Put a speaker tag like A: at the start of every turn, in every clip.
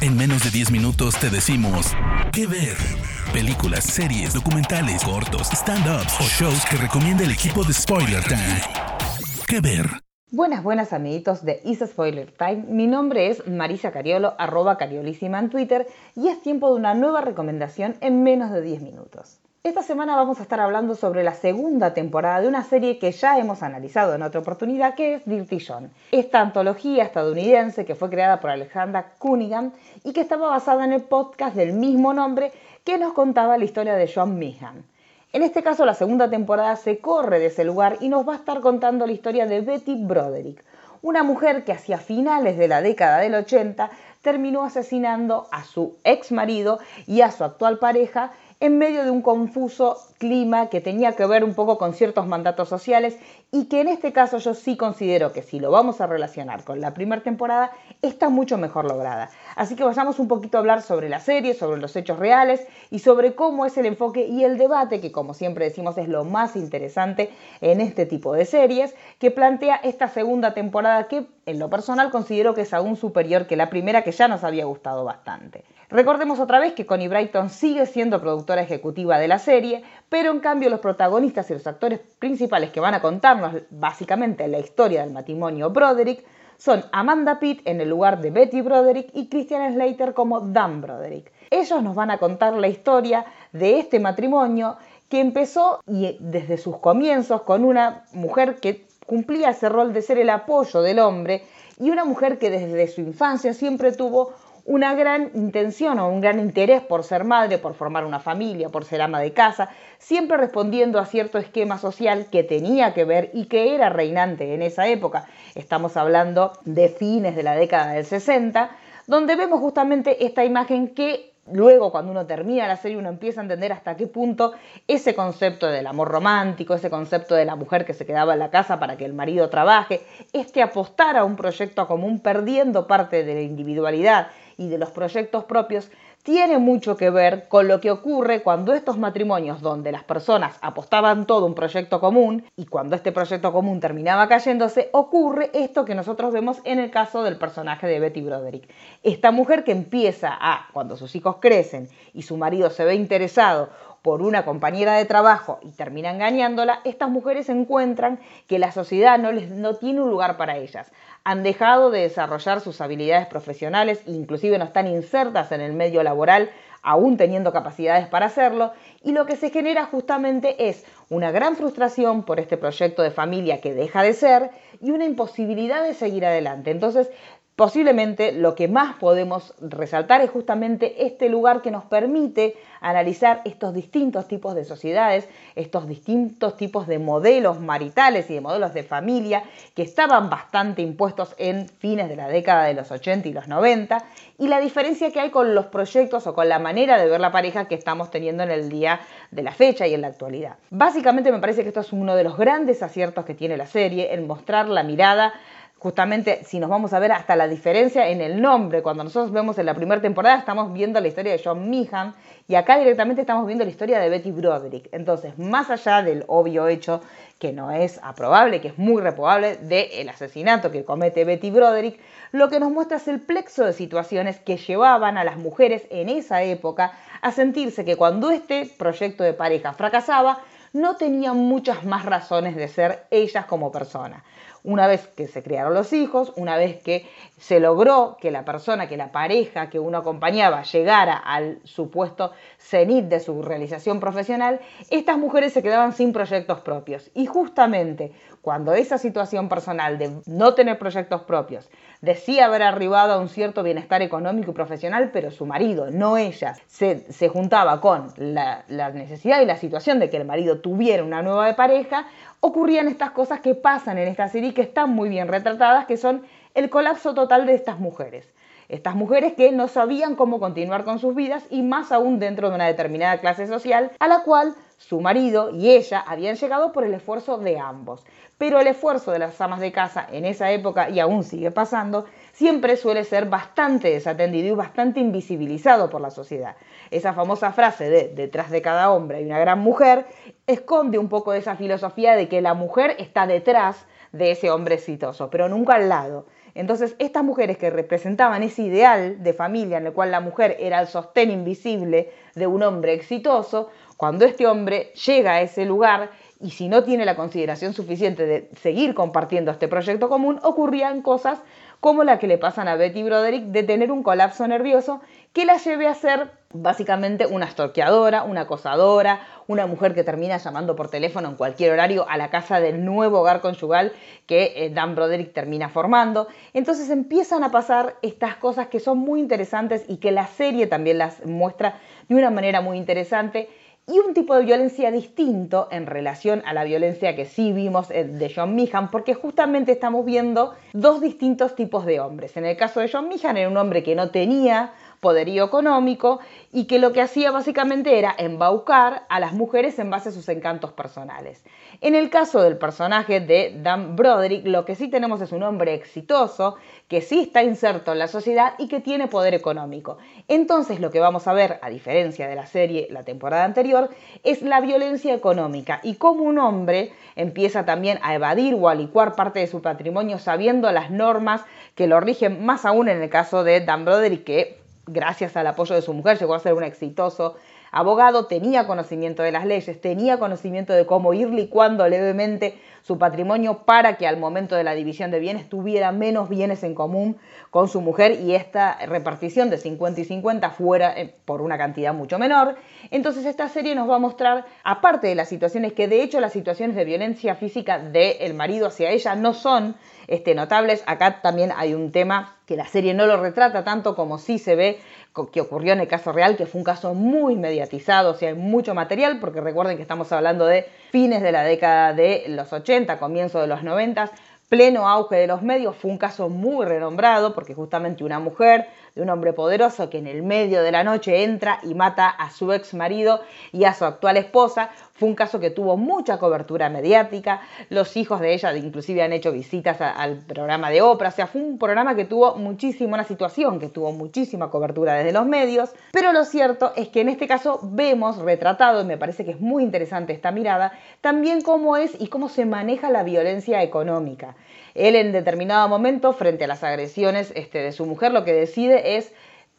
A: En menos de 10 minutos te decimos qué ver. Películas, series, documentales, cortos, stand-ups o shows que recomienda el equipo de Spoiler Time. ¿Qué ver?
B: Buenas, buenas amiguitos de Is Spoiler Time. Mi nombre es Marisa Cariolo, arroba cariolísima en Twitter, y es tiempo de una nueva recomendación en menos de 10 minutos. Esta semana vamos a estar hablando sobre la segunda temporada de una serie que ya hemos analizado en otra oportunidad, que es Dirty John. Esta antología estadounidense que fue creada por Alexandra Cunningham y que estaba basada en el podcast del mismo nombre que nos contaba la historia de John Meehan. En este caso, la segunda temporada se corre de ese lugar y nos va a estar contando la historia de Betty Broderick, una mujer que hacia finales de la década del 80 terminó asesinando a su ex marido y a su actual pareja en medio de un confuso clima que tenía que ver un poco con ciertos mandatos sociales y que en este caso yo sí considero que si lo vamos a relacionar con la primera temporada está mucho mejor lograda. Así que vayamos un poquito a hablar sobre la serie, sobre los hechos reales y sobre cómo es el enfoque y el debate que como siempre decimos es lo más interesante en este tipo de series que plantea esta segunda temporada que en lo personal considero que es aún superior que la primera que ya nos había gustado bastante. Recordemos otra vez que Connie Brighton sigue siendo productora ejecutiva de la serie, pero en cambio los protagonistas y los actores principales que van a contarnos básicamente la historia del matrimonio Broderick son Amanda Pitt en el lugar de Betty Broderick y Christian Slater como Dan Broderick. Ellos nos van a contar la historia de este matrimonio que empezó y desde sus comienzos con una mujer que cumplía ese rol de ser el apoyo del hombre y una mujer que desde su infancia siempre tuvo una gran intención o un gran interés por ser madre, por formar una familia, por ser ama de casa, siempre respondiendo a cierto esquema social que tenía que ver y que era reinante en esa época. Estamos hablando de fines de la década del 60, donde vemos justamente esta imagen que Luego, cuando uno termina la serie, uno empieza a entender hasta qué punto ese concepto del amor romántico, ese concepto de la mujer que se quedaba en la casa para que el marido trabaje, este apostar a un proyecto común perdiendo parte de la individualidad y de los proyectos propios tiene mucho que ver con lo que ocurre cuando estos matrimonios donde las personas apostaban todo un proyecto común y cuando este proyecto común terminaba cayéndose, ocurre esto que nosotros vemos en el caso del personaje de Betty Broderick. Esta mujer que empieza a, cuando sus hijos crecen y su marido se ve interesado por una compañera de trabajo y termina engañándola, estas mujeres encuentran que la sociedad no, les, no tiene un lugar para ellas. Han dejado de desarrollar sus habilidades profesionales, inclusive no están insertas en el medio laboral, aún teniendo capacidades para hacerlo, y lo que se genera justamente es una gran frustración por este proyecto de familia que deja de ser y una imposibilidad de seguir adelante. Entonces Posiblemente lo que más podemos resaltar es justamente este lugar que nos permite analizar estos distintos tipos de sociedades, estos distintos tipos de modelos maritales y de modelos de familia que estaban bastante impuestos en fines de la década de los 80 y los 90 y la diferencia que hay con los proyectos o con la manera de ver la pareja que estamos teniendo en el día de la fecha y en la actualidad. Básicamente me parece que esto es uno de los grandes aciertos que tiene la serie, en mostrar la mirada justamente si nos vamos a ver hasta la diferencia en el nombre, cuando nosotros vemos en la primera temporada estamos viendo la historia de John Meehan y acá directamente estamos viendo la historia de Betty Broderick. Entonces, más allá del obvio hecho que no es aprobable, que es muy reprobable, del asesinato que comete Betty Broderick, lo que nos muestra es el plexo de situaciones que llevaban a las mujeres en esa época a sentirse que cuando este proyecto de pareja fracasaba, no tenían muchas más razones de ser ellas como personas. Una vez que se crearon los hijos, una vez que se logró que la persona, que la pareja que uno acompañaba llegara al supuesto cenit de su realización profesional, estas mujeres se quedaban sin proyectos propios. Y justamente cuando esa situación personal de no tener proyectos propios decía haber arribado a un cierto bienestar económico y profesional, pero su marido, no ella, se, juntaba con la, la necesidad y la situación de que el marido tuviera una nueva pareja, ocurrían estas cosas que pasan en esta serie que están muy bien retratadas, que son el colapso total de estas mujeres. Estas mujeres que no sabían cómo continuar con sus vidas y más aún dentro de una determinada clase social a la cual su marido y ella habían llegado por el esfuerzo de ambos. Pero el esfuerzo de las amas de casa en esa época, y aún sigue pasando, siempre suele ser bastante desatendido y bastante invisibilizado por la sociedad. Esa famosa frase de detrás de cada hombre hay una gran mujer esconde un poco esa filosofía de que la mujer está detrás de ese hombre exitoso, pero nunca al lado. Entonces, estas mujeres que representaban ese ideal de familia en el cual la mujer era el sostén invisible de un hombre exitoso, cuando este hombre llega a ese lugar y si no tiene la consideración suficiente de seguir compartiendo este proyecto común, ocurrían cosas como la que le pasan a Betty Broderick de tener un colapso nervioso que la lleve a ser básicamente una estorqueadora, una acosadora, una mujer que termina llamando por teléfono en cualquier horario a la casa del nuevo hogar conyugal que eh, Dan Broderick termina formando. Entonces empiezan a pasar estas cosas que son muy interesantes y que la serie también las muestra de una manera muy interesante y un tipo de violencia distinto en relación a la violencia que sí vimos eh, de John Meehan, porque justamente estamos viendo dos distintos tipos de hombres. En el caso de John Meehan era un hombre que no tenía poderío económico y que lo que hacía básicamente era embaucar a las mujeres en base a sus encantos personales. En el caso del personaje de Dan Broderick, lo que sí tenemos es un hombre exitoso, que sí está inserto en la sociedad y que tiene poder económico. Entonces lo que vamos a ver, a diferencia de la serie la temporada anterior, es la violencia económica y cómo un hombre empieza también a evadir o a licuar parte de su patrimonio sabiendo las normas que lo rigen, más aún en el caso de Dan Broderick, que gracias al apoyo de su mujer, llegó a ser un exitoso abogado, tenía conocimiento de las leyes, tenía conocimiento de cómo ir licuando levemente su patrimonio para que al momento de la división de bienes tuviera menos bienes en común con su mujer y esta repartición de 50 y 50 fuera eh, por una cantidad mucho menor. Entonces esta serie nos va a mostrar, aparte de las situaciones que de hecho las situaciones de violencia física del marido hacia ella no son este, notables, acá también hay un tema que la serie no lo retrata tanto como sí se ve que ocurrió en el caso real, que fue un caso muy mediatizado, o sea, hay mucho material, porque recuerden que estamos hablando de fines de la década de los 80, comienzo de los 90, pleno auge de los medios, fue un caso muy renombrado, porque justamente una mujer de un hombre poderoso que en el medio de la noche entra y mata a su ex marido y a su actual esposa. Fue un caso que tuvo mucha cobertura mediática. Los hijos de ella inclusive han hecho visitas al programa de Oprah. O sea, fue un programa que tuvo muchísima, una situación que tuvo muchísima cobertura desde los medios. Pero lo cierto es que en este caso vemos retratado, y me parece que es muy interesante esta mirada, también cómo es y cómo se maneja la violencia económica. Él en determinado momento, frente a las agresiones este, de su mujer, lo que decide es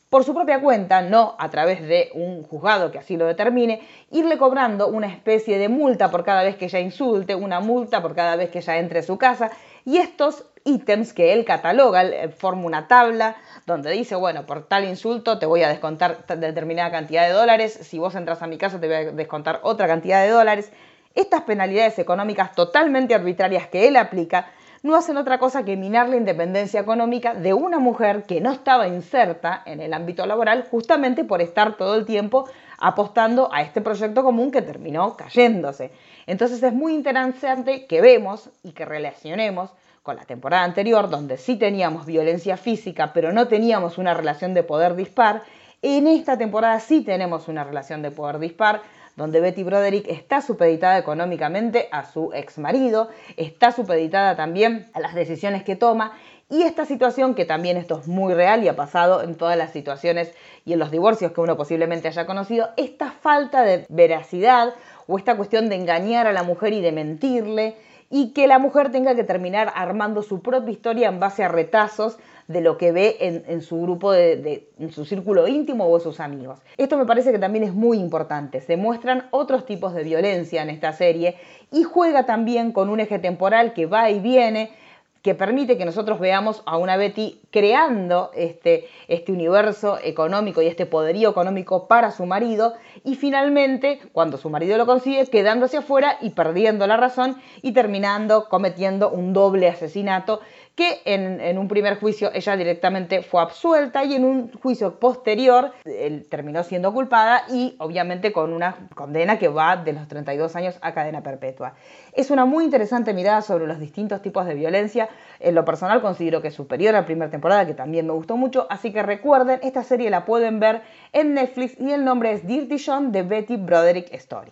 B: por su propia cuenta, no a través de un juzgado que así lo determine, irle cobrando una especie de multa por cada vez que ella insulte, una multa por cada vez que ella entre a su casa, y estos ítems que él cataloga, él forma una tabla donde dice, bueno, por tal insulto te voy a descontar determinada cantidad de dólares, si vos entras a mi casa te voy a descontar otra cantidad de dólares. Estas penalidades económicas totalmente arbitrarias que él aplica no hacen otra cosa que minar la independencia económica de una mujer que no estaba inserta en el ámbito laboral justamente por estar todo el tiempo apostando a este proyecto común que terminó cayéndose. Entonces es muy interesante que vemos y que relacionemos con la temporada anterior, donde sí teníamos violencia física, pero no teníamos una relación de poder dispar. En esta temporada sí tenemos una relación de poder dispar, donde Betty Broderick está supeditada económicamente a su ex marido, está supeditada también a las decisiones que toma y esta situación, que también esto es muy real y ha pasado en todas las situaciones y en los divorcios que uno posiblemente haya conocido, esta falta de veracidad o esta cuestión de engañar a la mujer y de mentirle y que la mujer tenga que terminar armando su propia historia en base a retazos de lo que ve en, su grupo, de, en su círculo íntimo o sus amigos. Esto me parece que también es muy importante. Se muestran otros tipos de violencia en esta serie y juega también con un eje temporal que va y viene que permite que nosotros veamos a una Betty creando este, este universo económico y este poderío económico para su marido y finalmente, cuando su marido lo consigue, quedándose afuera y perdiendo la razón y terminando cometiendo un doble asesinato que en, un primer juicio ella directamente fue absuelta y en un juicio posterior terminó siendo culpada y obviamente con una condena que va de los 32 años a cadena perpetua. Es una muy interesante mirada sobre los distintos tipos de violencia. En lo personal considero que es superior a la primera temporada, que también me gustó mucho, así que recuerden, esta serie la pueden ver en Netflix y el nombre es Dirty John de Betty Broderick Story.